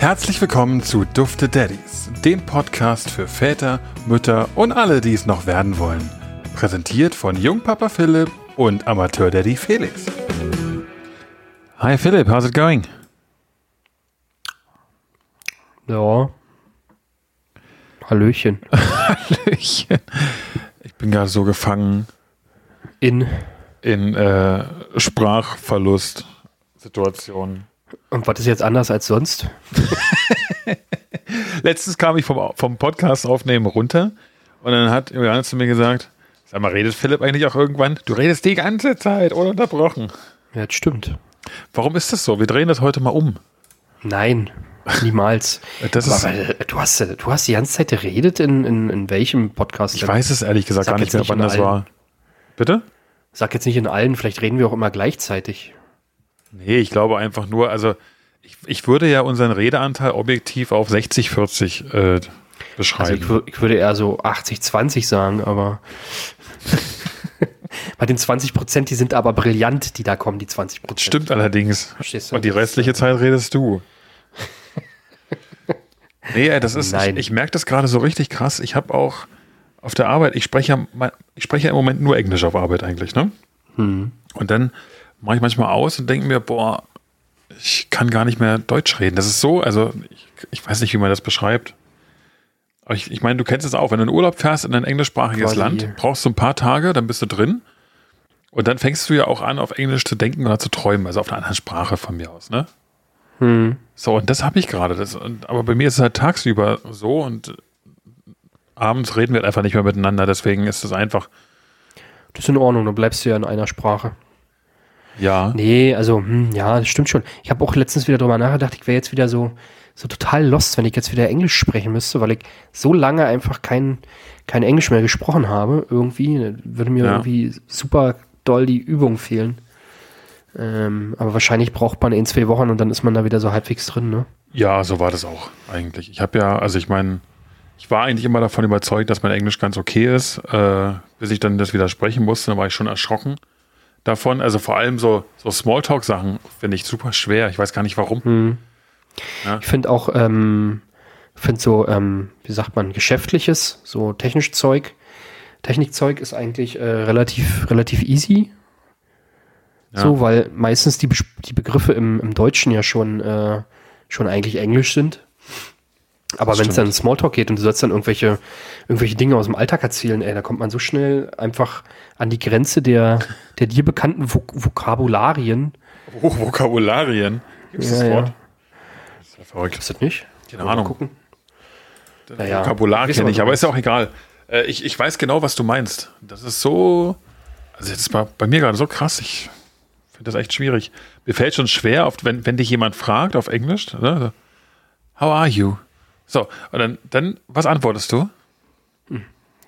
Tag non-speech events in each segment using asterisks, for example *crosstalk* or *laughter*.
Herzlich willkommen zu Dufte Daddies, dem Podcast für Väter, Mütter und alle, die es noch werden wollen. Präsentiert von Jungpapa Philipp und Amateur Daddy Felix. Hi Philipp, how's it going? Ja. Hallöchen. *laughs* Hallöchen. Ich bin gerade so gefangen In. in äh, Sprachverlust-Situationen. Und was ist jetzt anders als sonst? *laughs* Letztens kam ich vom, vom Podcast aufnehmen runter und dann hat Juliane zu mir gesagt, sag mal, redet Philipp eigentlich auch irgendwann? Du redest die ganze Zeit ununterbrochen. Ja, das stimmt. Warum ist das so? Wir drehen das heute mal um. Nein, niemals. Das ist, Aber, äh, du, hast, äh, du hast die ganze Zeit geredet in, in, in welchem Podcast? ich weiß es ehrlich gesagt Sag gar nicht mehr, nicht wann das allen. war. Bitte? Sag jetzt nicht in allen, vielleicht reden wir auch immer gleichzeitig. Nee, ich glaube einfach nur, also ich, ich würde ja unseren Redeanteil objektiv auf 60-40 äh, Also beschreiben. ich, wür- ich würde eher so 80-20 sagen, aber *laughs* bei den 20 Prozent, die sind aber brillant, die da kommen, die 20 Prozent. Stimmt allerdings. Verstehst du? Und die restliche Zeit redest du. Nee, das ist, ich, Nein. ich merke das gerade so richtig krass. Ich habe auch auf der Arbeit, ich spreche, ich spreche ja im Moment nur Englisch auf Arbeit eigentlich, ne? Hm. Und dann mache ich manchmal aus und denke mir, boah, ich kann gar nicht mehr Deutsch reden. Das ist so, also ich, ich weiß nicht, wie man das beschreibt. Aber ich, ich meine, du kennst es auch, wenn du in Urlaub fährst in ein englischsprachiges Quasi. Land, brauchst du ein paar Tage, dann bist du drin. Und dann fängst du ja auch an, auf Englisch zu denken oder zu träumen, also auf einer anderen Sprache von mir aus, ne? Hm. So, und das habe ich gerade. Das- und- Aber bei mir ist es halt tagsüber so und abends reden wir halt einfach nicht mehr miteinander. Deswegen ist es einfach, Das ist in Ordnung, dann bleibst du ja in einer Sprache. ja. Nee, also, hm, ja, das stimmt schon. Ich habe auch letztens wieder drüber nachgedacht, ich wäre jetzt wieder so, so total lost, wenn ich jetzt wieder Englisch sprechen müsste, weil ich so lange einfach kein, kein Englisch mehr gesprochen habe. Irgendwie würde mir Ja. irgendwie super doll die Übung fehlen. Ähm, aber wahrscheinlich braucht man in zwei Wochen und dann ist man da wieder so halbwegs drin, ne? Ja, so war das auch eigentlich. Ich habe ja, also ich meine, ich war eigentlich immer davon überzeugt, dass mein Englisch ganz okay ist, äh, bis ich dann das wieder sprechen musste. Dann war ich schon erschrocken davon. Also vor allem so, so Smalltalk-Sachen finde ich super schwer. Ich weiß gar nicht warum. Ich finde auch, ähm, finde so, ähm, wie sagt man, geschäftliches, so technisch Zeug. Technikzeug ist eigentlich äh, relativ, relativ easy. Ja. So, weil meistens die, die Begriffe im, im Deutschen ja schon, äh, schon eigentlich Englisch sind. Aber wenn es dann in Smalltalk geht und du sollst dann irgendwelche, irgendwelche Dinge aus dem Alltag erzählen, ey, da kommt man so schnell einfach an die Grenze der, der dir bekannten Vok Vokabularien. Hoch Vokabularien. Gibt es das Ja, ja. Wort? Das ist ja verrückt. Ist das nicht? Keine Mal Ahnung. gucken. Naja, Vokabular weiß kenne aber ist ja auch egal. Äh, ich, ich weiß genau, was du meinst. Das ist so. Also, jetzt war bei mir gerade so krass. Ich finde das echt schwierig. Mir fällt schon schwer, oft, wenn, wenn dich jemand fragt auf Englisch, ne? How are you? So, und dann, dann, was antwortest du?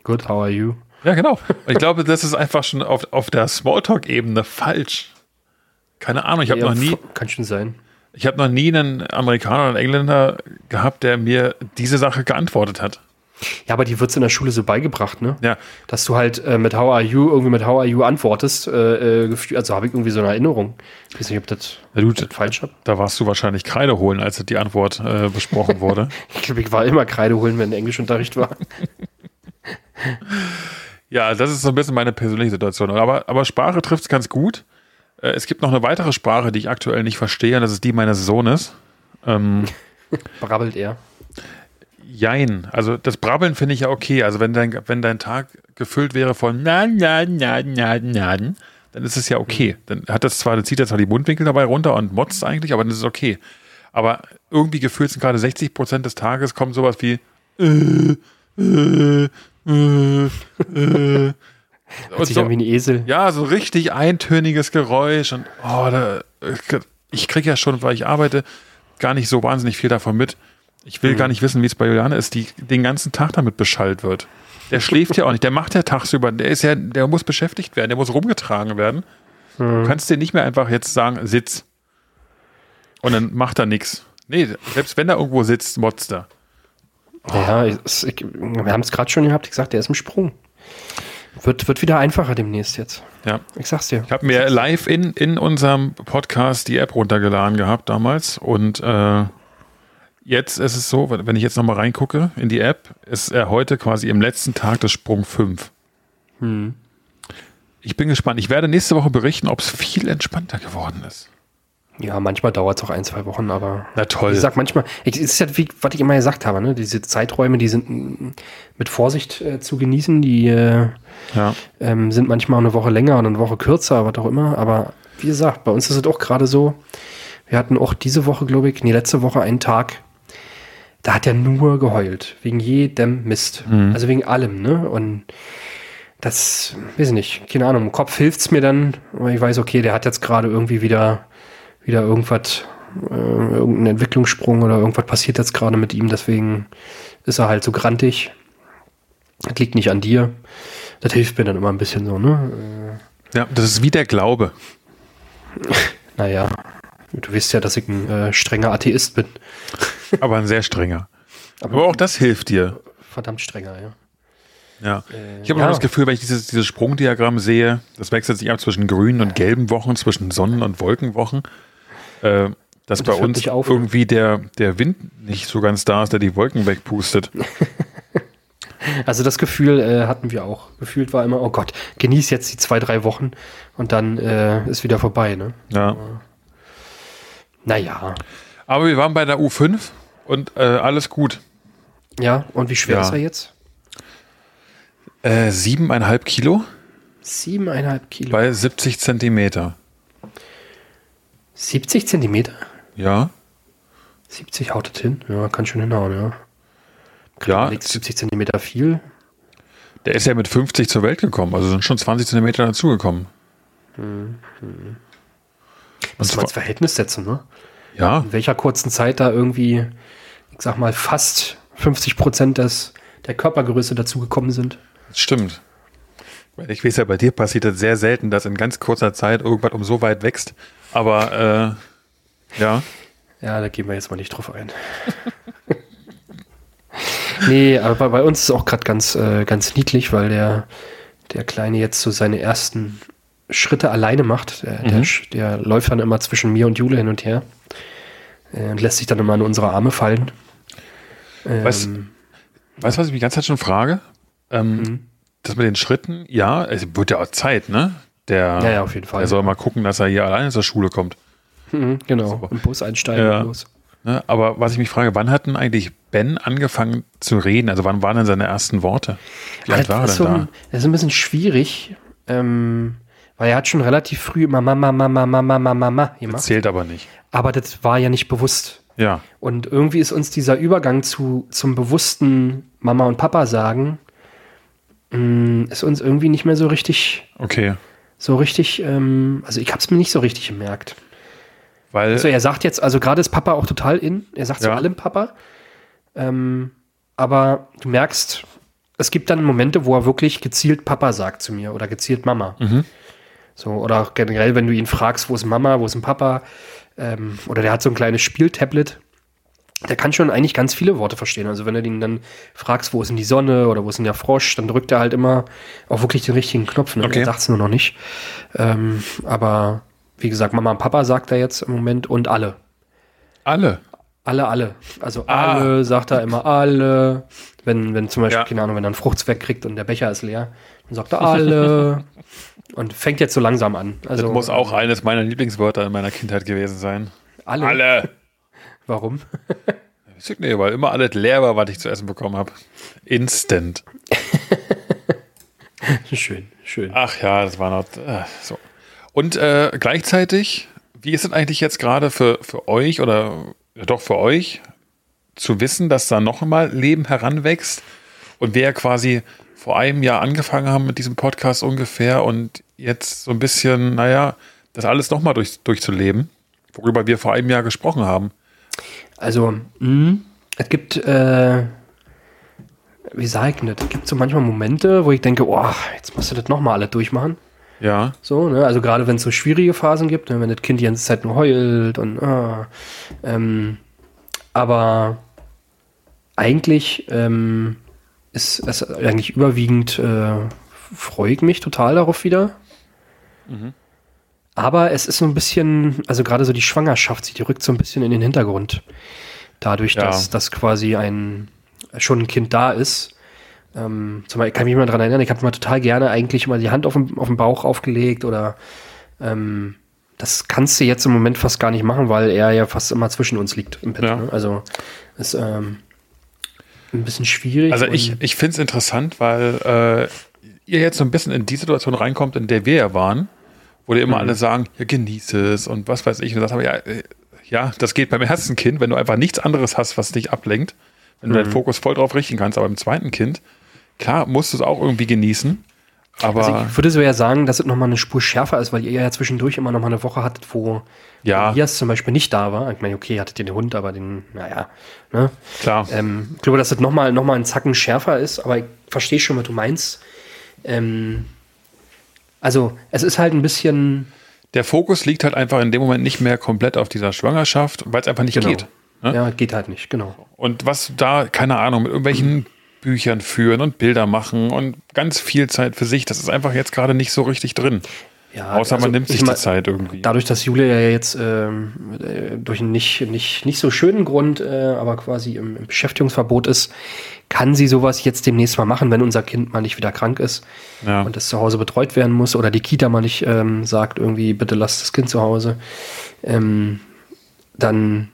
Good, how are you? Ja, genau. Und ich glaube, das ist einfach schon auf, auf der Smalltalk-Ebene falsch. Keine Ahnung, ich habe Ja, noch nie. Kann schon sein. Ich habe noch nie einen Amerikaner oder einen Engländer gehabt, der mir diese Sache geantwortet hat. Ja, aber die wird's in der Schule so beigebracht, ne? Ja, Dass du halt äh, mit How are you irgendwie mit How are you antwortest. Äh, äh, also habe ich irgendwie so eine Erinnerung. Ich weiß nicht, ob das, Ja, du, das falsch habe. da warst du wahrscheinlich Kreide holen, als die Antwort äh, besprochen wurde. *laughs* Ich glaube, ich war immer Kreide holen, wenn Englischunterricht war. *laughs* ja, das ist so ein bisschen meine persönliche Situation. Aber, aber Sprache trifft es ganz gut. Äh, es gibt noch eine weitere Sprache, die ich aktuell nicht verstehe, und das ist die meines Sohnes. Ähm, *laughs* Brabbelt er. Jein. Also das Brabbeln finde ich ja okay. Also wenn dein, wenn dein Tag gefüllt wäre von Naden, Naden, Naden, Naden, Naden, dann ist es ja okay. Dann hat das zwar, dann zieht er zwar die Mundwinkel dabei runter und motzt eigentlich, aber dann ist es okay. Aber irgendwie gefühlt sind gerade 60 Prozent des Tages kommt sowas wie äh, äh, äh, äh. *laughs* Und Sich so, wie ein Esel. ja, so richtig eintöniges Geräusch und oh, da, ich kriege ja schon, weil ich arbeite, gar nicht so wahnsinnig viel davon mit. Ich will gar nicht wissen, wie es bei Juliane ist, die den ganzen Tag damit beschallt wird. Der *laughs* schläft ja auch nicht, der macht ja tagsüber, der ist ja, der muss beschäftigt werden, der muss rumgetragen werden. Du kannst dir nicht mehr einfach jetzt sagen, sitz. Und dann macht er nichts. Nee, selbst wenn er irgendwo sitzt, motzt er. Ja, es- ich, wir haben es gerade schon gehabt. Ich gesagt, der ist im Sprung. wird, wird wieder einfacher demnächst jetzt. Ja. Ich sag's dir. Ich habe mir live in, in unserem Podcast die App runtergeladen gehabt damals und äh, jetzt ist es so, wenn ich jetzt nochmal reingucke in die App, ist er heute quasi im letzten Tag des Sprung 5. Hm. Ich bin gespannt. Ich werde nächste Woche berichten, ob es viel entspannter geworden ist. Ja, manchmal dauert es auch ein, zwei Wochen, aber. Na toll. Ich sag manchmal, es ist ja wie, was ich immer gesagt habe, ne? Diese Zeiträume, die sind mm, mit Vorsicht äh, zu genießen, die äh, Ja. ähm, sind manchmal eine Woche länger und eine Woche kürzer, was auch immer. Aber wie gesagt, bei uns ist es auch gerade so. Wir hatten auch diese Woche, glaube ich, nee, letzte Woche einen Tag, da hat er nur geheult. Wegen jedem Mist. Also wegen allem, ne? Und das, weiß ich nicht, keine Ahnung, im Kopf hilft's mir dann, weil ich weiß, okay, der hat jetzt gerade irgendwie wieder, wieder irgendwas, äh, irgendeinen Entwicklungssprung oder irgendwas passiert jetzt gerade mit ihm, deswegen ist er halt so grantig. Das liegt nicht an dir. Das hilft mir dann immer ein bisschen so, ne? Ja, das ist wie der Glaube. *laughs* Naja, du weißt ja, dass ich ein äh, strenger Atheist bin. Aber ein sehr strenger. Aber auch das hilft dir. Verdammt strenger, ja. Ja. Ich habe ja. immer das Gefühl, wenn ich dieses, dieses Sprungdiagramm sehe, das wechselt sich ab zwischen grünen und gelben Wochen, zwischen Sonnen- und Wolkenwochen, äh, dass bei das hört uns irgendwie der, der Wind nicht so ganz da ist, der die Wolken wegpustet. *laughs* Also das Gefühl äh, hatten wir auch. Gefühlt war immer, oh Gott, genieß jetzt die zwei, drei Wochen und dann äh, ist wieder vorbei, ne? Ja. Naja. Aber wir waren bei der U5 und äh, alles gut. Ja, und wie schwer Ja. ist er jetzt? Äh, siebeneinhalb Kilo Siebeneinhalb Kilo. bei 70 Zentimeter. 70 Zentimeter? Ja. 70 haut das hin? Ja, kann schon hinhauen, ja. Ja, Liegt 70 Zentimeter viel? der ist ja mit 50 zur Welt gekommen, also sind schon 20 Zentimeter dazugekommen. Muss Und man ins zwar- Verhältnis setzen, ne? Ja, In welcher kurzen Zeit da irgendwie, sag mal, fast 50 Prozent des, der Körpergröße dazugekommen sind. das stimmt. Ich weiß ja, bei dir passiert das sehr selten, dass in ganz kurzer Zeit irgendwas um so weit wächst. Aber äh, ja, Ja, da gehen wir jetzt mal nicht drauf ein. *laughs* nee, aber bei uns ist es auch gerade ganz, äh, ganz niedlich, weil der, der Kleine jetzt so seine ersten Schritte alleine macht. Der, der, Mhm. sch- der läuft dann immer zwischen mir und Jule hin und her äh, und lässt sich dann immer in unsere Arme fallen. Ähm, Weißt- du, was ich mich die ganze Zeit schon frage? Ähm, Mhm. Das mit den Schritten, ja, es wird ja auch Zeit, ne? Der, Ja, ja, auf jeden Fall. der soll mal gucken, dass er hier alleine zur Schule kommt. mhm, genau, So. im Bus einsteigen Ja. los. Ne? Aber was ich mich frage, wann hat denn eigentlich Ben angefangen zu reden? Also wann waren denn seine ersten Worte? Wie alt Das war er denn so da? ein, das ist ein bisschen schwierig, ähm, weil er hat schon relativ früh immer Mama, Mama, Mama, Mama, Mama gemacht. Zählt aber nicht. Aber das war ja nicht bewusst. Ja. Und irgendwie ist uns dieser Übergang zu, zum bewussten Mama und Papa sagen, mh, ist uns irgendwie nicht mehr so richtig, Okay. so richtig, ähm, also ich habe es mir nicht so richtig gemerkt. Weil, Also er sagt jetzt, also gerade ist Papa auch total in, er sagt zu Ja. allem Papa, ähm, aber du merkst, es gibt dann Momente, wo er wirklich gezielt Papa sagt zu mir oder gezielt Mama. Mhm. So, oder auch generell, wenn du ihn fragst, wo ist Mama, wo ist ein Papa, ähm, oder der hat so ein kleines Spieltablet, der kann schon eigentlich ganz viele Worte verstehen. Also wenn du ihn dann fragst, wo ist denn die Sonne oder wo ist denn der Frosch, dann drückt er halt immer auch wirklich den richtigen Knopf. Ne? Okay. Er sagt es nur noch nicht. Ähm, aber wie gesagt, Mama und Papa sagt er jetzt im Moment und alle. alle. Alle, alle. Also Ah. alle, sagt er immer alle. Wenn, wenn zum Beispiel, Ja. keine Ahnung, wenn er einen Fruchtzweck kriegt und der Becher ist leer, dann sagt er alle. *laughs* und fängt jetzt so langsam an. Also Das muss auch eines meiner Lieblingswörter in meiner Kindheit gewesen sein. alle. Alle. Warum? Ich nicht, weil immer alles leer war, was ich zu essen bekommen habe. Instant. *laughs* schön, schön. Ach ja, das war noch äh, so. Und äh, gleichzeitig, wie ist es eigentlich jetzt gerade für, für euch oder ja, doch für euch zu wissen, dass da noch mal Leben heranwächst und ja quasi vor einem Jahr angefangen haben mit diesem Podcast ungefähr und jetzt so ein bisschen, naja, das alles noch mal durch, durchzuleben, worüber wir vor einem Jahr gesprochen haben. Also, mh, es gibt, äh, wie sag ich denn das? Es gibt so manchmal Momente, wo ich denke, oh, jetzt musst du das nochmal alle durchmachen. Ja, So, ne? Also gerade wenn es so schwierige Phasen gibt, ne? wenn das Kind die ganze Zeit nur heult und ah, ähm, aber eigentlich ähm, ist es eigentlich überwiegend äh, freue ich mich total darauf wieder. Mhm. Aber es ist so ein bisschen, also gerade so die Schwangerschaft, sie die rückt so ein bisschen in den Hintergrund. Dadurch, ja. dass, dass quasi ein schon ein Kind da ist. Ähm, zum Beispiel kann ich mich mal daran erinnern, ich habe mal total gerne eigentlich mal die Hand auf den, auf den Bauch aufgelegt oder ähm, das kannst du jetzt im Moment fast gar nicht machen, weil er ja fast immer zwischen uns liegt im Bett. Ja. Ne? Also ist ähm, ein bisschen schwierig. Also ich, ich finde es interessant, weil äh, ihr jetzt so ein bisschen in die Situation reinkommt, in der wir ja waren, wo dir immer mhm. alle sagen, ja, genieße es und was weiß ich. Und du sagst aber, ja, äh, ja, das geht beim ersten Kind, wenn du einfach nichts anderes hast, was dich ablenkt, wenn du mhm. deinen Fokus voll drauf richten kannst. Aber beim zweiten Kind, klar, musst du es auch irgendwie genießen. Aber also ich würde so ja sagen, dass es nochmal eine Spur schärfer ist, weil ihr ja zwischendurch immer nochmal eine Woche hattet, wo ja. Elias zum Beispiel nicht da war. Ich meine, okay, hattet ihr den Hund, aber den, naja. Ne? Klar. Ähm, ich glaube, dass das nochmal noch mal einen Zacken schärfer ist, aber ich verstehe schon, was du meinst. Ähm, also, es ist halt ein bisschen. Der Fokus liegt halt einfach in dem Moment nicht mehr komplett auf dieser Schwangerschaft, weil es einfach nicht genau. geht. Ne? Ja, geht halt nicht, genau. Und was da, keine Ahnung, mit irgendwelchen *clears throat* Büchern führen und Bilder machen und ganz viel Zeit für sich, das ist einfach jetzt gerade nicht so richtig drin. Ja, Außer also man nimmt sich die Zeit irgendwie. Dadurch, dass Julia ja jetzt ähm, äh, durch einen nicht, nicht, nicht so schönen Grund, äh, aber quasi im, im, Beschäftigungsverbot ist, kann sie sowas jetzt demnächst mal machen, wenn unser Kind mal nicht wieder krank ist ja. und es zu Hause betreut werden muss oder die Kita mal nicht ähm, sagt, irgendwie, bitte lasst das Kind zu Hause. Ähm, dann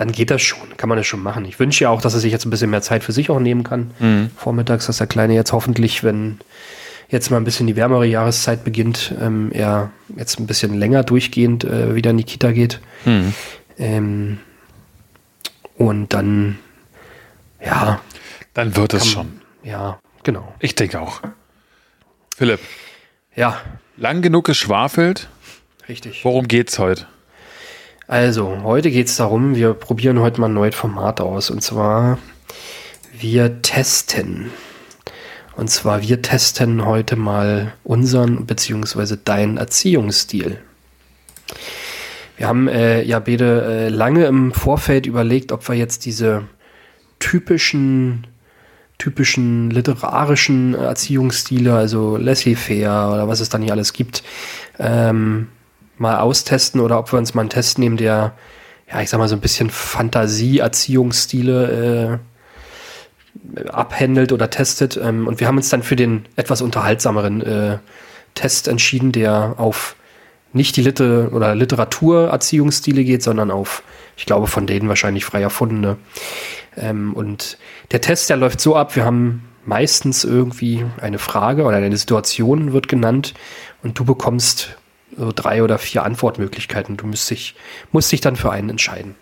dann geht das schon, kann man das schon machen. Ich wünsche ja auch, dass er sich jetzt ein bisschen mehr Zeit für sich auch nehmen kann. Mhm. Vormittags, dass der Kleine jetzt hoffentlich, wenn jetzt mal ein bisschen die wärmere Jahreszeit beginnt, ähm, er jetzt ein bisschen länger durchgehend äh, wieder in die Kita geht. Mhm. Ähm, und dann, ja. Dann wird es schon. Ja, genau. Ich denke auch. Philipp. Ja. Lang genug geschwafelt. Richtig. Worum geht's heute? Also, heute geht es darum, wir probieren heute mal ein neues Format aus. Und zwar, wir testen. Und zwar, wir testen heute mal unseren bzw. deinen Erziehungsstil. Wir haben äh, ja beide äh, lange im Vorfeld überlegt, ob wir jetzt diese typischen typischen literarischen Erziehungsstile, also laissez-faire oder was es dann hier alles gibt, ähm, mal austesten oder ob wir uns mal einen Test nehmen, der, ja, ich sag mal, so ein bisschen Fantasie-Erziehungsstile äh, abhändelt oder testet. Ähm, und wir haben uns dann für den etwas unterhaltsameren äh, Test entschieden, der auf nicht die Liter oder Literaturerziehungsstile geht, sondern auf, ich glaube, von denen wahrscheinlich frei erfundene. Ähm, und der Test, der läuft so ab, wir haben meistens irgendwie eine Frage oder eine Situation wird genannt und du bekommst so drei oder vier Antwortmöglichkeiten. Du musst dich, musst dich dann für einen entscheiden.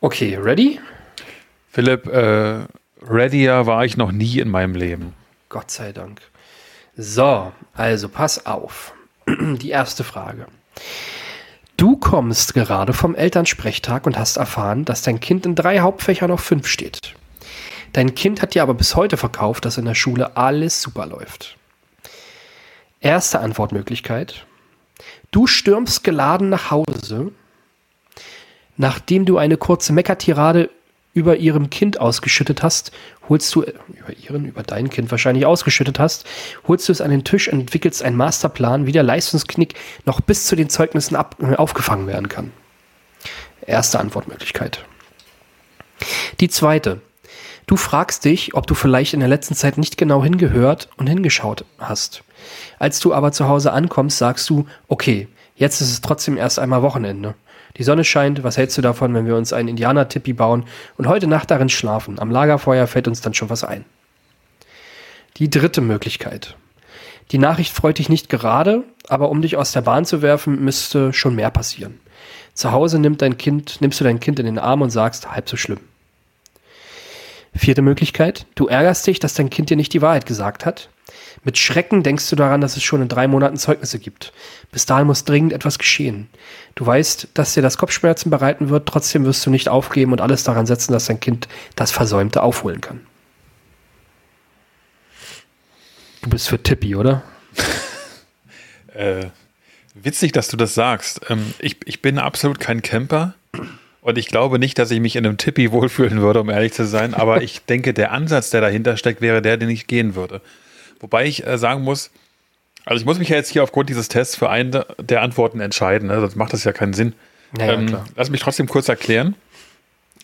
Okay, ready? Philipp, äh, readier war ich noch nie in meinem Leben. Gott sei Dank. So, also pass auf. *clears throat* Die erste Frage. Du kommst gerade vom Elternsprechtag und hast erfahren, dass dein Kind in drei Hauptfächern auf fünf steht. Dein Kind hat dir aber bis heute verkauft, dass in der Schule alles super läuft. Erste Antwortmöglichkeit. Du stürmst geladen nach Hause, nachdem du eine kurze Meckertirade über ihrem Kind ausgeschüttet hast, holst du, über ihren, über dein Kind wahrscheinlich ausgeschüttet hast, holst du es an den Tisch und entwickelst einen Masterplan, wie der Leistungsknick noch bis zu den Zeugnissen ab, äh, aufgefangen werden kann. Erste Antwortmöglichkeit. Die zweite. Du fragst dich, ob du vielleicht in der letzten Zeit nicht genau hingehört und hingeschaut hast. Als du aber zu Hause ankommst, sagst du, okay, jetzt ist es trotzdem erst einmal Wochenende. Die Sonne scheint, was hältst du davon, wenn wir uns einen Indianer-Tippi bauen und heute Nacht darin schlafen? Am Lagerfeuer fällt uns dann schon was ein. Die dritte Möglichkeit. Die Nachricht freut dich nicht gerade, aber um dich aus der Bahn zu werfen, müsste schon mehr passieren. Zu Hause nimmt dein kind, nimmst du dein Kind in den Arm und sagst, halb so schlimm. Vierte Möglichkeit. Du ärgerst dich, dass dein Kind dir nicht die Wahrheit gesagt hat. Mit Schrecken denkst du daran, dass es schon in drei Monaten Zeugnisse gibt. Bis dahin muss dringend etwas geschehen. Du weißt, dass dir das Kopfschmerzen bereiten wird, trotzdem wirst du nicht aufgeben und alles daran setzen, dass dein Kind das Versäumte aufholen kann. Du bist für Tippi, oder? *laughs* äh, witzig, dass du das sagst. Ähm, ich, ich bin absolut kein Camper Und ich glaube nicht, dass ich mich in einem Tippi wohlfühlen würde, um ehrlich zu sein. Aber *laughs* ich denke, der Ansatz, der dahinter steckt, wäre der, den ich gehen würde. Wobei ich äh, sagen muss, also ich muss mich ja jetzt hier aufgrund dieses Tests für eine der Antworten entscheiden, ne? sonst macht das ja keinen Sinn. Ja, ähm, lass mich trotzdem kurz erklären.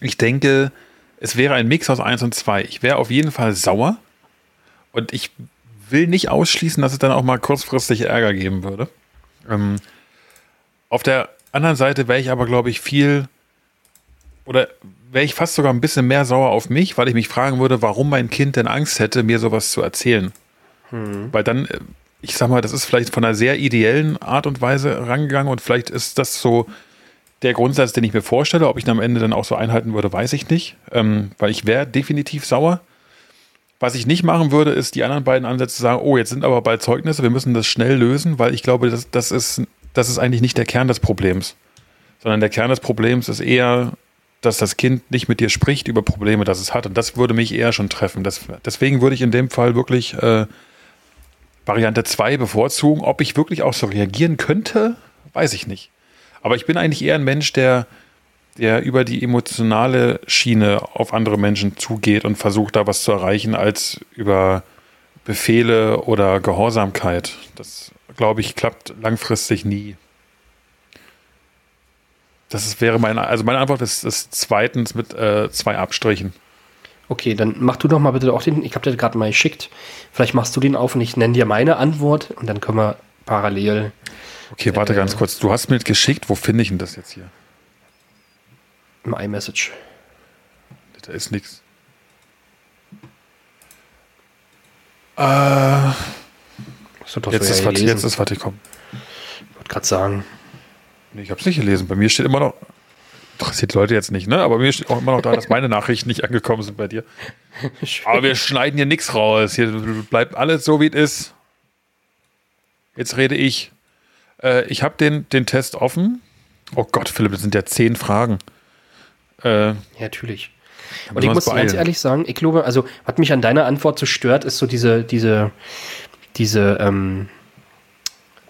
Ich denke, es wäre ein Mix aus 1 und 2. Ich wäre auf jeden Fall sauer und ich will nicht ausschließen, dass es dann auch mal kurzfristig Ärger geben würde. Ähm, auf der anderen Seite wäre ich aber, glaube ich, viel oder wäre ich fast sogar ein bisschen mehr sauer auf mich, weil ich mich fragen würde, warum mein Kind denn Angst hätte, mir sowas zu erzählen. Hm. Weil dann, äh, ich sag mal, das ist vielleicht von einer sehr ideellen Art und Weise rangegangen und vielleicht ist das so der Grundsatz, den ich mir vorstelle. Ob ich ihn am Ende dann auch so einhalten würde, weiß ich nicht, ähm, weil ich wäre definitiv sauer. Was ich nicht machen würde, ist die anderen beiden Ansätze sagen, oh, jetzt sind aber bald Zeugnisse, wir müssen das schnell lösen, weil ich glaube, das, das, ist, das ist eigentlich nicht der Kern des Problems. Sondern der Kern des Problems ist eher, dass das Kind nicht mit dir spricht über Probleme, das es hat. Und das würde mich eher schon treffen. Das, deswegen würde ich in dem Fall wirklich äh, Variante 2 bevorzugen. Ob ich wirklich auch so reagieren könnte, weiß ich nicht. Aber ich bin eigentlich eher ein Mensch, der der über die emotionale Schiene auf andere Menschen zugeht und versucht, da was zu erreichen, als über Befehle oder Gehorsamkeit. Das, glaube ich, klappt langfristig nie. Das wäre meine, also meine Antwort ist, ist zweitens mit äh, zwei Abstrichen. Okay, dann mach du doch mal bitte auch den, ich habe dir gerade mal geschickt. Vielleicht machst du den auf und ich nenne dir meine Antwort und dann können wir parallel. Okay, warte äh, ganz kurz. Du hast mir geschickt, wo finde ich denn das jetzt hier? Im iMessage. Da ist nichts. Äh, jetzt, ist, warte, jetzt ist, warte, komm. Ich wollte gerade sagen. Nee, ich habe es nicht gelesen. Bei mir steht immer noch, interessiert Leute jetzt nicht, ne? Aber mir steht auch immer noch da, dass meine Nachrichten nicht angekommen sind bei dir. Aber wir schneiden hier nichts raus. Hier bleibt alles so, wie es ist. Jetzt rede ich. Äh, ich habe den, den Test offen. Oh Gott, Philipp, das sind ja zehn Fragen. Äh, ja, natürlich. Und ich muss beeilen. ganz ehrlich sagen, ich glaube, also was mich an deiner Antwort so stört, ist so diese, diese, diese, ähm,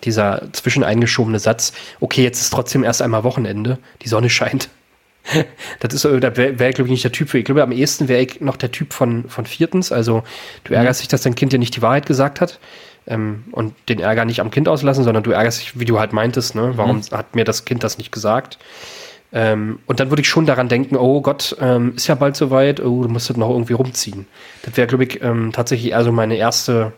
dieser zwischeneingeschobene Satz, okay, jetzt ist trotzdem erst einmal Wochenende, die Sonne scheint. *laughs* das ist, da wäre, wär, glaube ich, nicht der Typ für. Ich glaube, am ehesten wäre ich noch der Typ von, von viertens. Also, du ärgerst mhm. dich, dass dein Kind dir nicht die Wahrheit gesagt hat. Ähm, und den Ärger nicht am Kind auslassen, sondern du ärgerst dich, wie du halt meintest, ne? Warum mhm. hat mir das Kind das nicht gesagt? Ähm, und dann würde ich schon daran denken, oh Gott, ähm, ist ja bald soweit, oh, du musst das noch irgendwie rumziehen. Das wäre, glaube ich, ähm, tatsächlich eher so meine erste,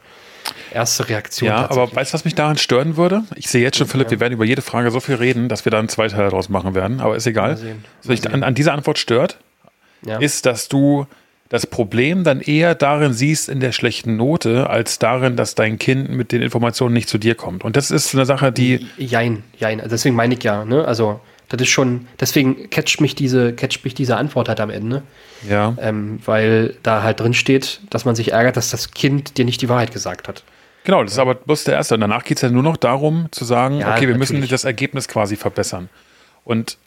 erste Reaktion. Ja, aber weißt du, was mich daran stören würde? Ich sehe jetzt schon, Philipp, ja. wir werden über jede Frage so viel reden, dass wir da einen Zweiteil daraus machen werden, aber ist egal. Was mich an, an dieser Antwort stört, ja. ist, dass du das Problem dann eher darin siehst in der schlechten Note, als darin, dass dein Kind mit den Informationen nicht zu dir kommt. Und das ist eine Sache, die. Jein, jein. Deswegen meine ich ja, ne? Also das ist schon, deswegen catcht mich diese, catcht mich diese Antwort halt am Ende. Ja. Ähm, weil da halt drin steht, dass man sich ärgert, dass das Kind dir nicht die Wahrheit gesagt hat. Genau, das ist aber bloß der erste. Und danach geht es ja nur noch darum, zu sagen, ja, okay, wir natürlich. müssen das Ergebnis quasi verbessern. Und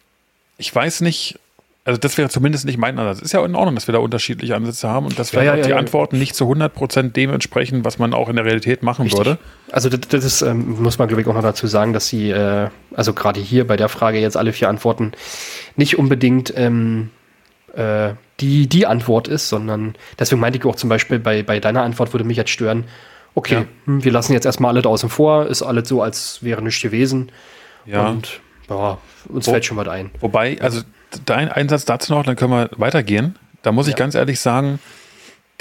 ich weiß nicht, also das wäre zumindest nicht mein Ansatz. Ist ja in Ordnung, dass wir da unterschiedliche Ansätze haben und dass vielleicht ja, ja, die ja, Antworten nicht zu 100% dem entsprechen, was man auch in der Realität machen Richtig. würde. Also das, das ist, ähm, muss man glaube ich auch noch dazu sagen, dass sie, äh, also gerade hier bei der Frage jetzt alle vier Antworten nicht unbedingt ähm, äh, die, die Antwort ist, sondern deswegen meinte ich auch zum Beispiel bei, bei deiner Antwort würde mich jetzt stören, okay, hm, wir lassen jetzt erstmal alles außen vor, ist alles so, als wäre nichts gewesen. Ja. Und ja, uns Wo, fällt schon was ein. Wobei, also dein Einsatz dazu noch, dann können wir weitergehen. Da muss ich ganz ehrlich sagen,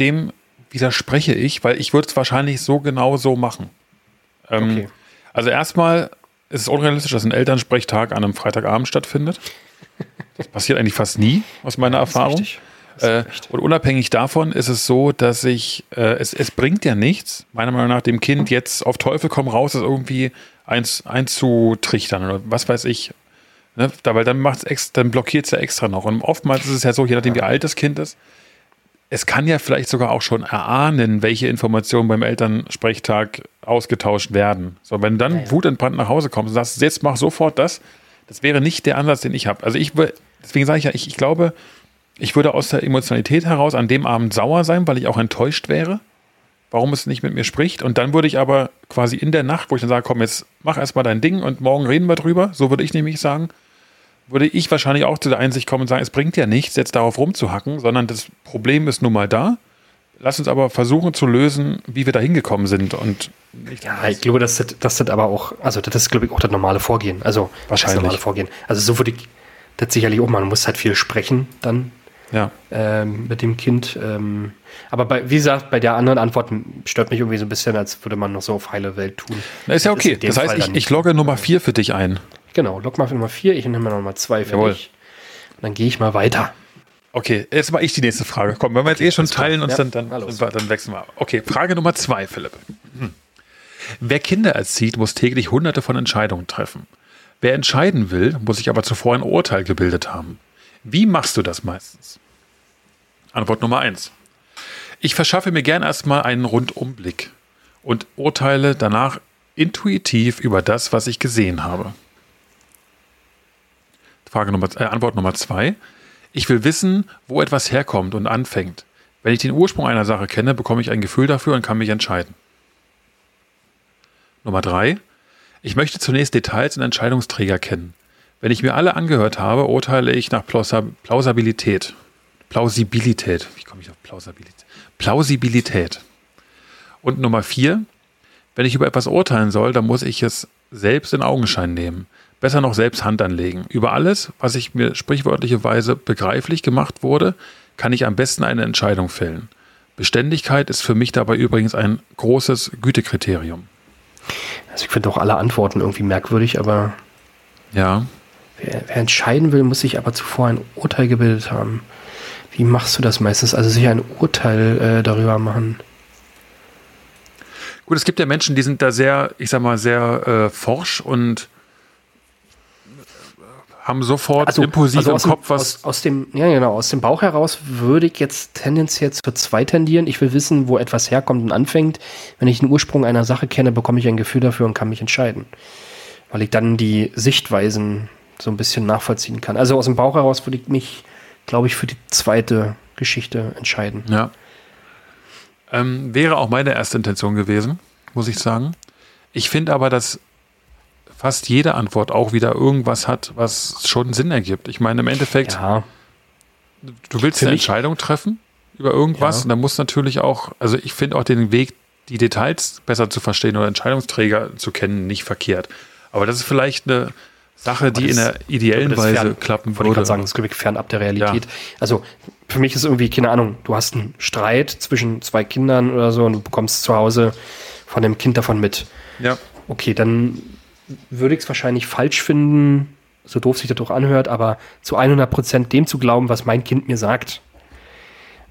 dem widerspreche ich, weil ich würde es wahrscheinlich so genau so machen. Ähm, okay. Also erstmal ist es unrealistisch, dass ein Elternsprechtag an einem Freitagabend stattfindet. Das passiert eigentlich fast nie, aus meiner ja, Erfahrung. Äh, und unabhängig davon ist es so, dass ich, äh, es, es bringt ja nichts, meiner Meinung nach, dem Kind jetzt auf Teufel komm raus, das irgendwie eins, einzutrichtern oder was weiß ich. Ne? Da, weil dann macht's dann blockiert es ja extra noch. Und oftmals ist es ja so, je nachdem, wie alt das Kind ist, es kann ja vielleicht sogar auch schon erahnen, welche Informationen beim Elternsprechtag ausgetauscht werden. So, wenn dann ja, ja. wutentbrannt nach Hause kommst und sagst, jetzt mach sofort das, das wäre nicht der Ansatz, den ich habe. Also ich deswegen sage ich ja, ich, ich glaube, ich würde aus der Emotionalität heraus an dem Abend sauer sein, weil ich auch enttäuscht wäre, warum es nicht mit mir spricht. Und dann würde ich aber quasi in der Nacht, wo ich dann sage, komm, jetzt mach erstmal dein Ding und morgen reden wir drüber, so würde ich nämlich sagen, würde ich wahrscheinlich auch zu der Einsicht kommen und sagen, es bringt ja nichts, jetzt darauf rumzuhacken, sondern das Problem ist nun mal da. Lass uns aber versuchen zu lösen, wie wir da hingekommen sind und Ja, ich glaube, dass das, das aber auch, also das ist, glaube ich, auch das normale Vorgehen. Also wahrscheinlich. Das normale Vorgehen. Also so würde ich das sicherlich auch. Man muss halt viel sprechen dann ja. ähm, mit dem Kind. Ähm, aber bei, wie gesagt, bei der anderen Antwort stört mich irgendwie so ein bisschen, als würde man noch so auf heile Welt tun. Na, ist ja okay. Ist das heißt, ich, ich, logge Nummer 4 für dich ein. Genau, log mal für Nummer 4, ich nehme Nummer 2 für Jawohl. dich. Und dann gehe ich mal weiter. Okay, jetzt mal ich die nächste Frage. Komm, wenn wir jetzt okay, eh schon teilen uns ja, dann, dann, dann, dann, wechseln wir. Okay, Frage Nummer 2, Philipp. Hm. Wer Kinder erzieht, muss täglich hunderte von Entscheidungen treffen. Wer entscheiden will, muss sich aber zuvor ein Urteil gebildet haben. Wie machst du das meistens? Antwort Nummer 1. Ich verschaffe mir gern erstmal einen Rundumblick und urteile danach intuitiv über das, was ich gesehen habe. Frage Nummer, äh, Antwort Nummer zwei. Ich will wissen, wo etwas herkommt und anfängt. Wenn ich den Ursprung einer Sache kenne, bekomme ich ein Gefühl dafür und kann mich entscheiden. Nummer drei. Ich möchte zunächst Details und Entscheidungsträger kennen. Wenn ich mir alle angehört habe, urteile ich nach Plausibilität. Plausibilität. Wie komme ich auf Plausibilität? Plausibilität. Und Nummer vier. Wenn ich über etwas urteilen soll, dann muss ich es selbst in Augenschein nehmen. Besser noch selbst Hand anlegen. Über alles, was ich mir sprichwörtlicherweise begreiflich gemacht wurde, kann ich am besten eine Entscheidung fällen. Beständigkeit ist für mich dabei übrigens ein großes Gütekriterium. Also ich finde auch alle Antworten irgendwie merkwürdig, aber ja. Wer, wer, entscheiden will, muss sich aber zuvor ein Urteil gebildet haben. Wie machst du das meistens? Also sich ein Urteil äh, darüber machen. Gut, es gibt ja Menschen, die sind da sehr, ich sag mal, sehr äh, forsch und haben sofort also, impulsiv also im Kopf dem, was. Aus, aus, dem, ja, genau, aus dem Bauch heraus würde ich jetzt tendenziell zu zwei tendieren. Ich will wissen, wo etwas herkommt und anfängt. Wenn ich den Ursprung einer Sache kenne, bekomme ich ein Gefühl dafür und kann mich entscheiden. Weil ich dann die Sichtweisen so ein bisschen nachvollziehen kann. Also aus dem Bauch heraus würde ich mich, glaube ich, für die zweite Geschichte entscheiden. Ja. Ähm, wäre auch meine erste Intention gewesen, muss ich sagen. Ich finde aber, dass fast jede Antwort auch wieder irgendwas hat, was schon Sinn ergibt. Ich meine, im Endeffekt, ja. du willst Für eine Entscheidung treffen über irgendwas ja. und dann muss natürlich auch, also ich finde auch den Weg, die Details besser zu verstehen oder Entscheidungsträger zu kennen, nicht verkehrt. Aber das ist vielleicht eine Sache, die das, in der ideellen Weise fern, klappen würde. Ich gerade sagen, das ist glaube ich fernab der Realität. Ja. Also für mich ist irgendwie, keine Ahnung, du hast einen Streit zwischen zwei Kindern oder so und du bekommst zu Hause von dem Kind davon mit. Ja. Okay, dann würde ich es wahrscheinlich falsch finden, so doof sich das doch anhört, aber zu 100 Prozent dem zu glauben, was mein Kind mir sagt.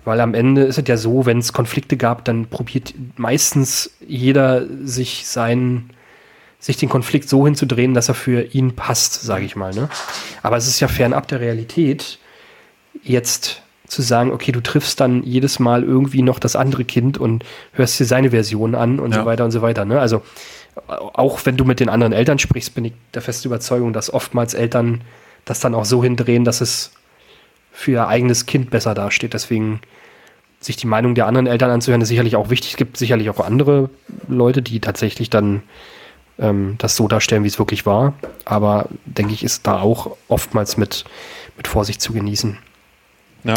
Weil am Ende ist es ja so, wenn es Konflikte gab, dann probiert meistens jeder sich seinen, sich den Konflikt so hinzudrehen, dass er für ihn passt, sage ich mal. Ne? Aber es ist ja fernab der Realität, jetzt zu sagen, okay, du triffst dann jedes Mal irgendwie noch das andere Kind und hörst dir seine Version an und ja. so weiter und so weiter. Ne? Also auch wenn du mit den anderen Eltern sprichst, bin ich der festen Überzeugung, dass oftmals Eltern das dann auch so hindrehen, dass es für ihr eigenes Kind besser dasteht. Deswegen sich die Meinung der anderen Eltern anzuhören, ist sicherlich auch wichtig. Es gibt sicherlich auch andere Leute, die tatsächlich dann ähm, das so darstellen, wie es wirklich war. Aber denke ich, ist da auch oftmals mit, mit Vorsicht zu genießen. Ja.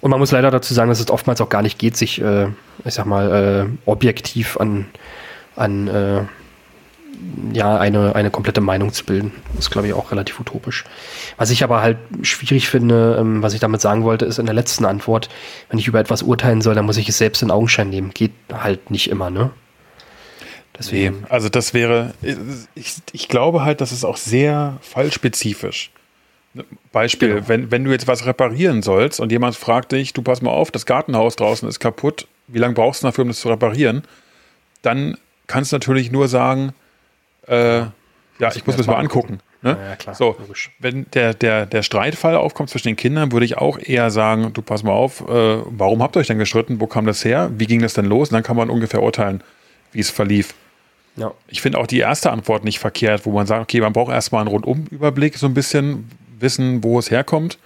Und man muss leider dazu sagen, dass es oftmals auch gar nicht geht, sich, äh, ich sag mal, äh, objektiv an, an äh, ja, eine, eine komplette Meinung zu bilden. Das ist, glaube ich, auch relativ utopisch. Was ich aber halt schwierig finde, ähm, was ich damit sagen wollte, ist in der letzten Antwort, wenn ich über etwas urteilen soll, dann muss ich es selbst in Augenschein nehmen. Geht halt nicht immer, ne? Deswegen. Also das wäre, ich, ich glaube halt, das ist auch sehr fallspezifisch. Beispiel, genau. wenn, wenn du jetzt was reparieren sollst und jemand fragt dich, du pass mal auf, das Gartenhaus draußen ist kaputt, wie lange brauchst du dafür, um das zu reparieren? Dann kannst du natürlich nur sagen, äh, ja, ich muss mir das mal angucken. Ne? Ja, klar, so, logisch. wenn der, der, der Streitfall aufkommt zwischen den Kindern, würde ich auch eher sagen, du pass mal auf, äh, warum habt ihr euch denn gestritten? Wo kam das her? Wie ging das denn los? Und dann kann man ungefähr urteilen, wie es verlief. Ja. Ich finde auch die erste Antwort nicht verkehrt, wo man sagt, okay, man braucht erstmal einen Rundumüberblick, so ein bisschen wissen, wo es herkommt.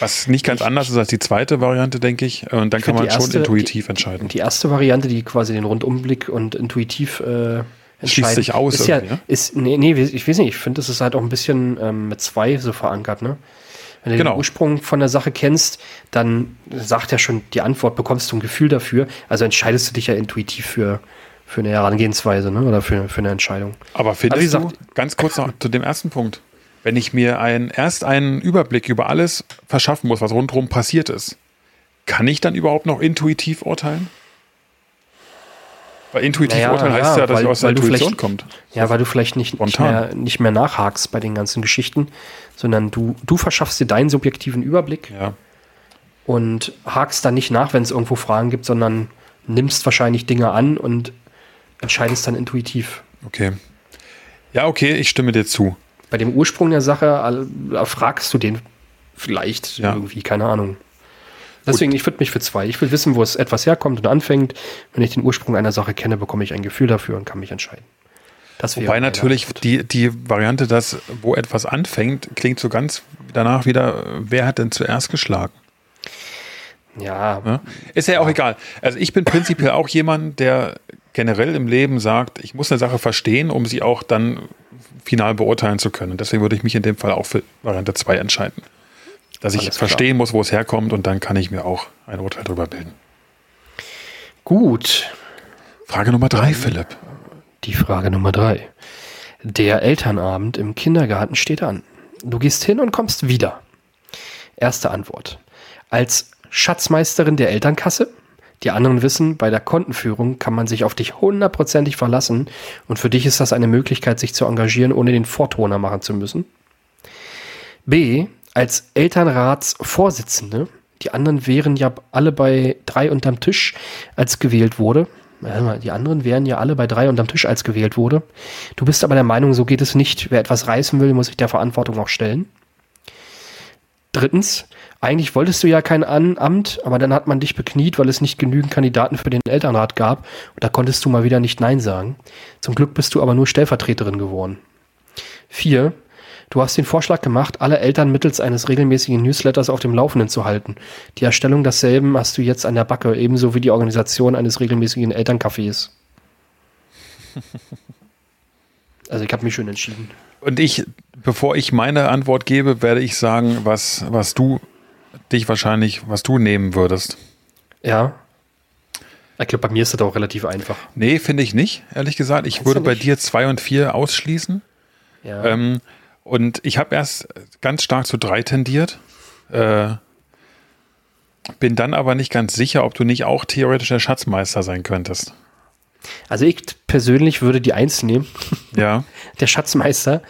Was nicht ganz ich, anders ist als die zweite Variante, denke ich. Und dann kann man erste, schon intuitiv entscheiden. Die, die, erste Variante, die quasi den Rundumblick und intuitiv äh, Schließt sich aus. Ist ja, ne? ist, nee, nee, ich weiß nicht, ich finde, es ist halt auch ein bisschen ähm, mit zwei so verankert, ne? Wenn du Genau. den Ursprung von der Sache kennst, dann sagt ja schon die Antwort, bekommst du ein Gefühl dafür. Also entscheidest du dich ja intuitiv für, für eine Herangehensweise, ne? Oder für, für eine Entscheidung. Aber findest Also wie du, ganz kurz noch zu dem ersten Punkt, wenn ich mir ein, erst einen Überblick über alles verschaffen muss, was rundherum passiert ist, kann ich dann überhaupt noch intuitiv urteilen? Weil intuitiv Naja, urteilen heißt ja, ja, dass weil- ich aus der Intuition kommt. Ja, weil du vielleicht nicht, nicht, mehr, nicht mehr nachhakst bei den ganzen Geschichten, sondern du, du verschaffst dir deinen subjektiven Überblick Ja. und hakst dann nicht nach, wenn es irgendwo Fragen gibt, sondern nimmst wahrscheinlich Dinge an und entscheidest dann intuitiv. Okay. Ja, okay, ich stimme dir zu. Bei dem Ursprung der Sache fragst du den vielleicht Ja. irgendwie, keine Ahnung. Deswegen, ich würde mich für zwei. Ich will wissen, wo es etwas herkommt und anfängt. Wenn ich den Ursprung einer Sache kenne, bekomme ich ein Gefühl dafür und kann mich entscheiden. Das Wobei natürlich die, die Variante, dass wo etwas anfängt, klingt so ganz danach wieder, wer hat denn zuerst geschlagen? Ja? Ist ja auch egal. Also ich bin prinzipiell auch jemand, der generell im Leben sagt, ich muss eine Sache verstehen, um sie auch dann final beurteilen zu können. Deswegen würde ich mich in dem Fall auch für Variante 2 entscheiden. Dass ich Alles klar. verstehen muss, wo es herkommt und dann kann ich mir auch ein Urteil darüber bilden. gut. Frage Nummer drei, Philipp. Die Frage Nummer drei. Der Elternabend im Kindergarten steht an. Du gehst hin und kommst wieder. Erste Antwort. Als Schatzmeisterin der Elternkasse. Die anderen wissen, bei der Kontenführung kann man sich auf dich hundertprozentig verlassen und für dich ist das eine Möglichkeit, sich zu engagieren, ohne den Vortoner machen zu müssen. B. Als Elternratsvorsitzende. Die anderen wären ja alle bei drei unterm Tisch, als gewählt wurde. Die anderen wären ja alle bei drei unterm Tisch, als gewählt wurde. Du bist aber der Meinung, so geht es nicht. Wer etwas reißen will, muss sich der Verantwortung auch stellen. Drittens, eigentlich wolltest du ja kein Amt, aber dann hat man dich bekniet, weil es nicht genügend Kandidaten für den Elternrat gab. Und da konntest du mal wieder nicht Nein sagen. Zum Glück bist du aber nur Stellvertreterin geworden. Vier, du hast den Vorschlag gemacht, alle Eltern mittels eines regelmäßigen Newsletters auf dem Laufenden zu halten. Die Erstellung desselben hast du jetzt an der Backe, ebenso wie die Organisation eines regelmäßigen Elterncafés. *laughs* Also ich habe mich schon entschieden. Und ich, bevor ich meine Antwort gebe, werde ich sagen, was, was du dich wahrscheinlich, was du nehmen würdest. Ja. Ich glaube, bei mir ist das auch relativ einfach. Nee, finde ich nicht, ehrlich gesagt. Ich Findest würde bei dir zwei und vier ausschließen. Ja. Ähm, und ich habe erst ganz stark zu drei tendiert. Äh, bin dann aber nicht ganz sicher, ob du nicht auch theoretisch der Schatzmeister sein könntest. Also ich persönlich würde die Eins nehmen, Ja. *laughs* der Schatzmeister,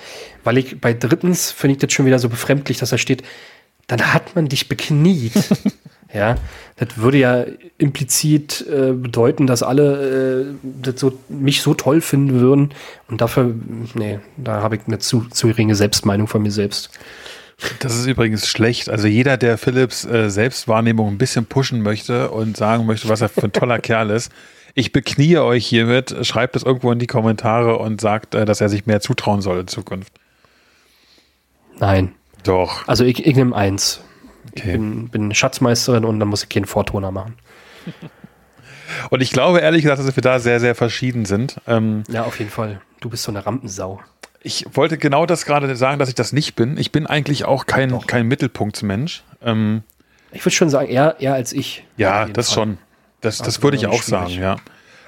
weil ich bei drittens finde ich das schon wieder so befremdlich, dass da steht, dann hat man dich bekniet. *laughs* ja, das würde ja implizit äh, bedeuten, dass alle äh, das so, mich so toll finden würden. Und dafür, nee, da habe ich eine zu, zu geringe Selbstmeinung von mir selbst. Das ist übrigens schlecht. Also jeder, der Philips äh, Selbstwahrnehmung ein bisschen pushen möchte und sagen möchte, was er für ein toller *laughs* Kerl ist, ich beknie euch hiermit, schreibt es irgendwo in die Kommentare und sagt, äh, dass er sich mehr zutrauen soll in Zukunft. Nein. Doch. Also ich, ich nehme eins. Ich Okay. bin, bin Schatzmeisterin und dann muss ich keinen Vortoner machen. *laughs* Und ich glaube ehrlich gesagt, dass wir da sehr, sehr verschieden sind. Ähm, Ja, auf jeden Fall. Du bist so eine Rampensau. ich wollte genau das gerade sagen, dass ich das nicht bin. Ich bin eigentlich auch kein, kein Mittelpunktsmensch. Ähm, Ich würde schon sagen, eher, eher als ich. Ja, das Fall. schon. Das, das Also würde ich auch schwierig. sagen, ja.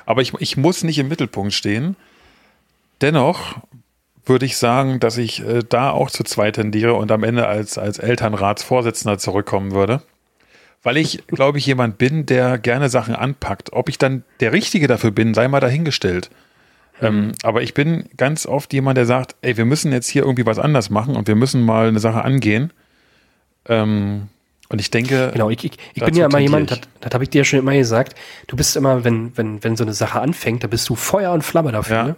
Aber ich, ich muss nicht im Mittelpunkt stehen. Dennoch würde ich sagen, dass ich äh, da auch zu zweit tendiere und am Ende als, als Elternratsvorsitzender zurückkommen würde. Weil ich, glaube ich, jemand bin, der gerne Sachen anpackt. Ob ich dann der Richtige dafür bin, sei mal dahingestellt. Ähm, aber ich bin ganz oft jemand, der sagt, ey, wir müssen jetzt hier irgendwie was anders machen und wir müssen mal eine Sache angehen. Ähm, und ich denke, Genau, ich, ich, ich bin ja immer jemand, das, das habe ich dir ja schon immer gesagt, du bist immer, wenn, wenn, wenn so eine Sache anfängt, da bist du Feuer und Flamme dafür. Ja.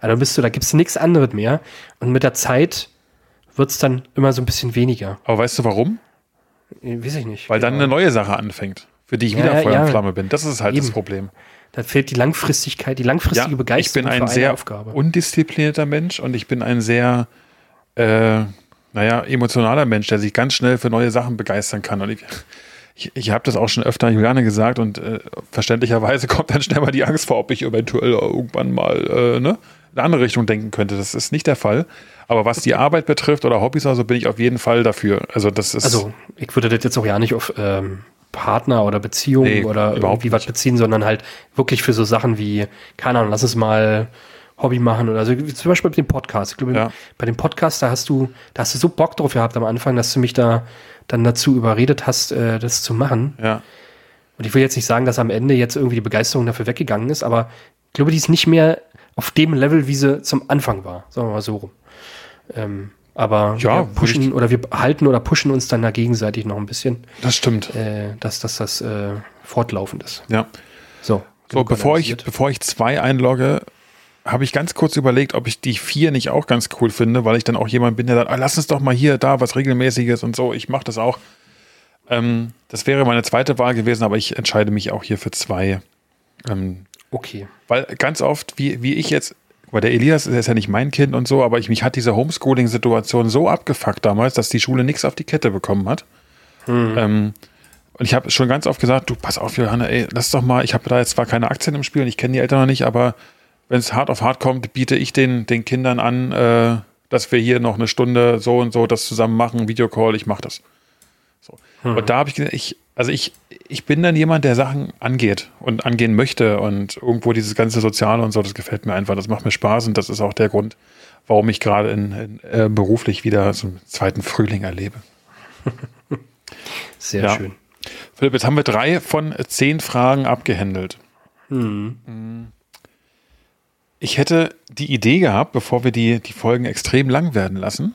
Also bist du, da gibt's nichts anderes mehr. Und mit der Zeit wird's dann immer so ein bisschen weniger. aber weißt du warum? Weiß ich nicht. Weil dann eine neue Sache anfängt, für die ich Ja, wieder Feuer ja. und Flamme bin. Das ist halt das Eben. Problem. Da fehlt die Langfristigkeit, die langfristige ich bin Begeisterung ein für eine sehr undisziplinierter Mensch und ich bin ein sehr, äh, naja, emotionaler Mensch, der sich ganz schnell für neue Sachen begeistern kann. Und ich, ich, ich habe das auch schon öfter Juliane gesagt und äh, verständlicherweise *laughs* kommt dann schnell mal die Angst vor, ob ich eventuell irgendwann mal äh, ne, eine andere Richtung denken könnte. Das ist nicht der Fall. Aber was die Arbeit betrifft oder Hobbys, also bin ich auf jeden Fall dafür. Also das ist. Also ich würde das jetzt auch ja nicht auf ähm, Partner oder Beziehung Nee, oder überhaupt irgendwie was beziehen, sondern halt wirklich für so Sachen wie, keine Ahnung, lass uns mal Hobby machen oder so. Wie Zum Beispiel mit dem Podcast. Ich glaube, Ja. bei dem Podcast, da hast du, da hast du so Bock drauf gehabt am Anfang, dass du mich da dann dazu überredet hast, äh, das zu machen. ja. Und ich will jetzt nicht sagen, dass am Ende jetzt irgendwie die Begeisterung dafür weggegangen ist, aber ich glaube, die ist nicht mehr auf dem Level, wie sie zum Anfang war. Sagen wir mal so rum. Ähm, aber Ja, wir pushen oder wir halten oder pushen uns dann da gegenseitig noch ein bisschen, Das stimmt. äh, dass, dass das äh, fortlaufend ist. Ja. So, So, bevor ich, bevor ich zwei einlogge, habe ich ganz kurz überlegt, ob ich die vier nicht auch ganz cool finde, weil ich dann auch jemand bin, der sagt, ah, lass uns doch mal hier, da was Regelmäßiges und so. Ich mache das auch. Ähm, das wäre meine zweite Wahl gewesen, aber ich entscheide mich auch hier für zwei. Ähm, Okay. weil ganz oft, wie, wie ich jetzt, weil der Elias ist ja nicht mein Kind und so, aber ich, mich hat diese Homeschooling-Situation so abgefuckt damals, dass die Schule nichts auf die Kette bekommen hat. Ähm, und ich habe schon ganz oft gesagt, du, pass auf, Johanna, ey, lass doch mal, ich habe da jetzt zwar keine Aktien im Spiel und ich kenne die Eltern noch nicht, aber wenn es hart auf hart kommt, biete ich den, den Kindern an, äh, dass wir hier noch eine Stunde so und so das zusammen machen, Videocall, ich mache das. So. Und da habe ich gesagt, ich, also ich, ich bin dann jemand, der Sachen angeht und angehen möchte und irgendwo dieses ganze Soziale und so, das gefällt mir einfach, das macht mir Spaß und das ist auch der Grund, warum ich gerade in, in, äh, beruflich wieder so einen zweiten Frühling erlebe. *laughs* Sehr Ja. schön. Philipp, jetzt haben wir drei von zehn Fragen abgehändelt. Mm. Ich hätte die Idee gehabt, bevor wir die, die Folgen extrem lang werden lassen,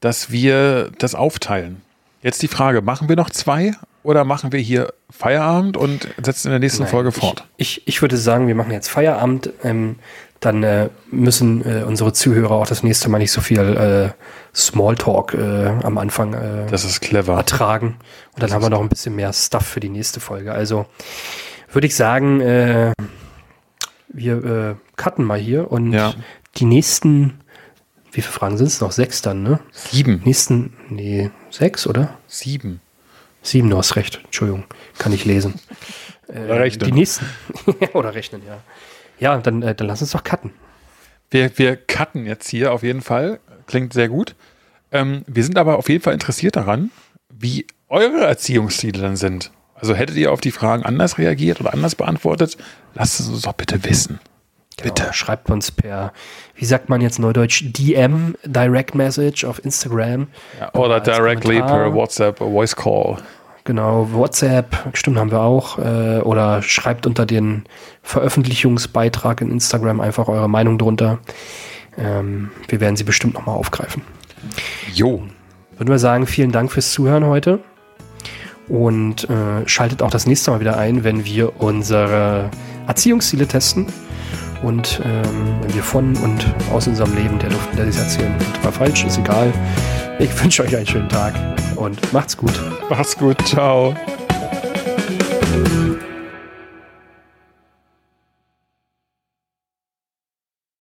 dass wir das aufteilen. Jetzt die Frage, machen wir noch zwei oder machen wir hier Feierabend und setzen in der nächsten Nein, Folge fort? Ich, ich, ich würde sagen, wir machen jetzt Feierabend. Ähm, dann äh, müssen äh, unsere Zuhörer auch das nächste Mal nicht so viel äh, Smalltalk äh, am Anfang äh, Das ist clever. ertragen. Und dann haben wir noch ein bisschen mehr Stuff für die nächste Folge. Also würde ich sagen, äh, wir cutten mal hier und Ja. die nächsten, wie viele Fragen sind es noch? Sechs dann, ne? Sieben. Nächsten, nee, sechs, oder? Sieben. Sieben, du hast recht. Entschuldigung, kann ich lesen. *laughs* Oder rechnen. Die nächsten. *laughs* Oder rechnen, ja. Ja, dann, äh, dann lass uns doch cutten. Wir, wir cutten jetzt hier auf jeden Fall. Klingt sehr gut. Ähm, wir sind aber auf jeden Fall interessiert daran, wie eure Erziehungsstile dann sind. Also hättet ihr auf die Fragen anders reagiert oder anders beantwortet? Lasst es uns doch bitte wissen. Bitte. Genau, schreibt uns per, wie sagt man jetzt neudeutsch, DM, Direct Message auf Instagram. Ja, oder als directly Kommentar. per WhatsApp Voice Call. Genau, WhatsApp, stimmt, haben wir auch. Äh, oder schreibt unter den Veröffentlichungsbeitrag in Instagram einfach eure Meinung drunter. Ähm, wir werden sie bestimmt nochmal aufgreifen. Jo. Würden wir sagen, vielen Dank fürs Zuhören heute. Und äh, schaltet auch das nächste Mal wieder ein, wenn wir unsere Erziehungsziele testen. Und ähm, wenn wir von und aus unserem Leben der Luft der erzählen. Und war falsch, ist egal. Ich wünsche euch einen schönen Tag und macht's gut. Macht's gut. Ciao.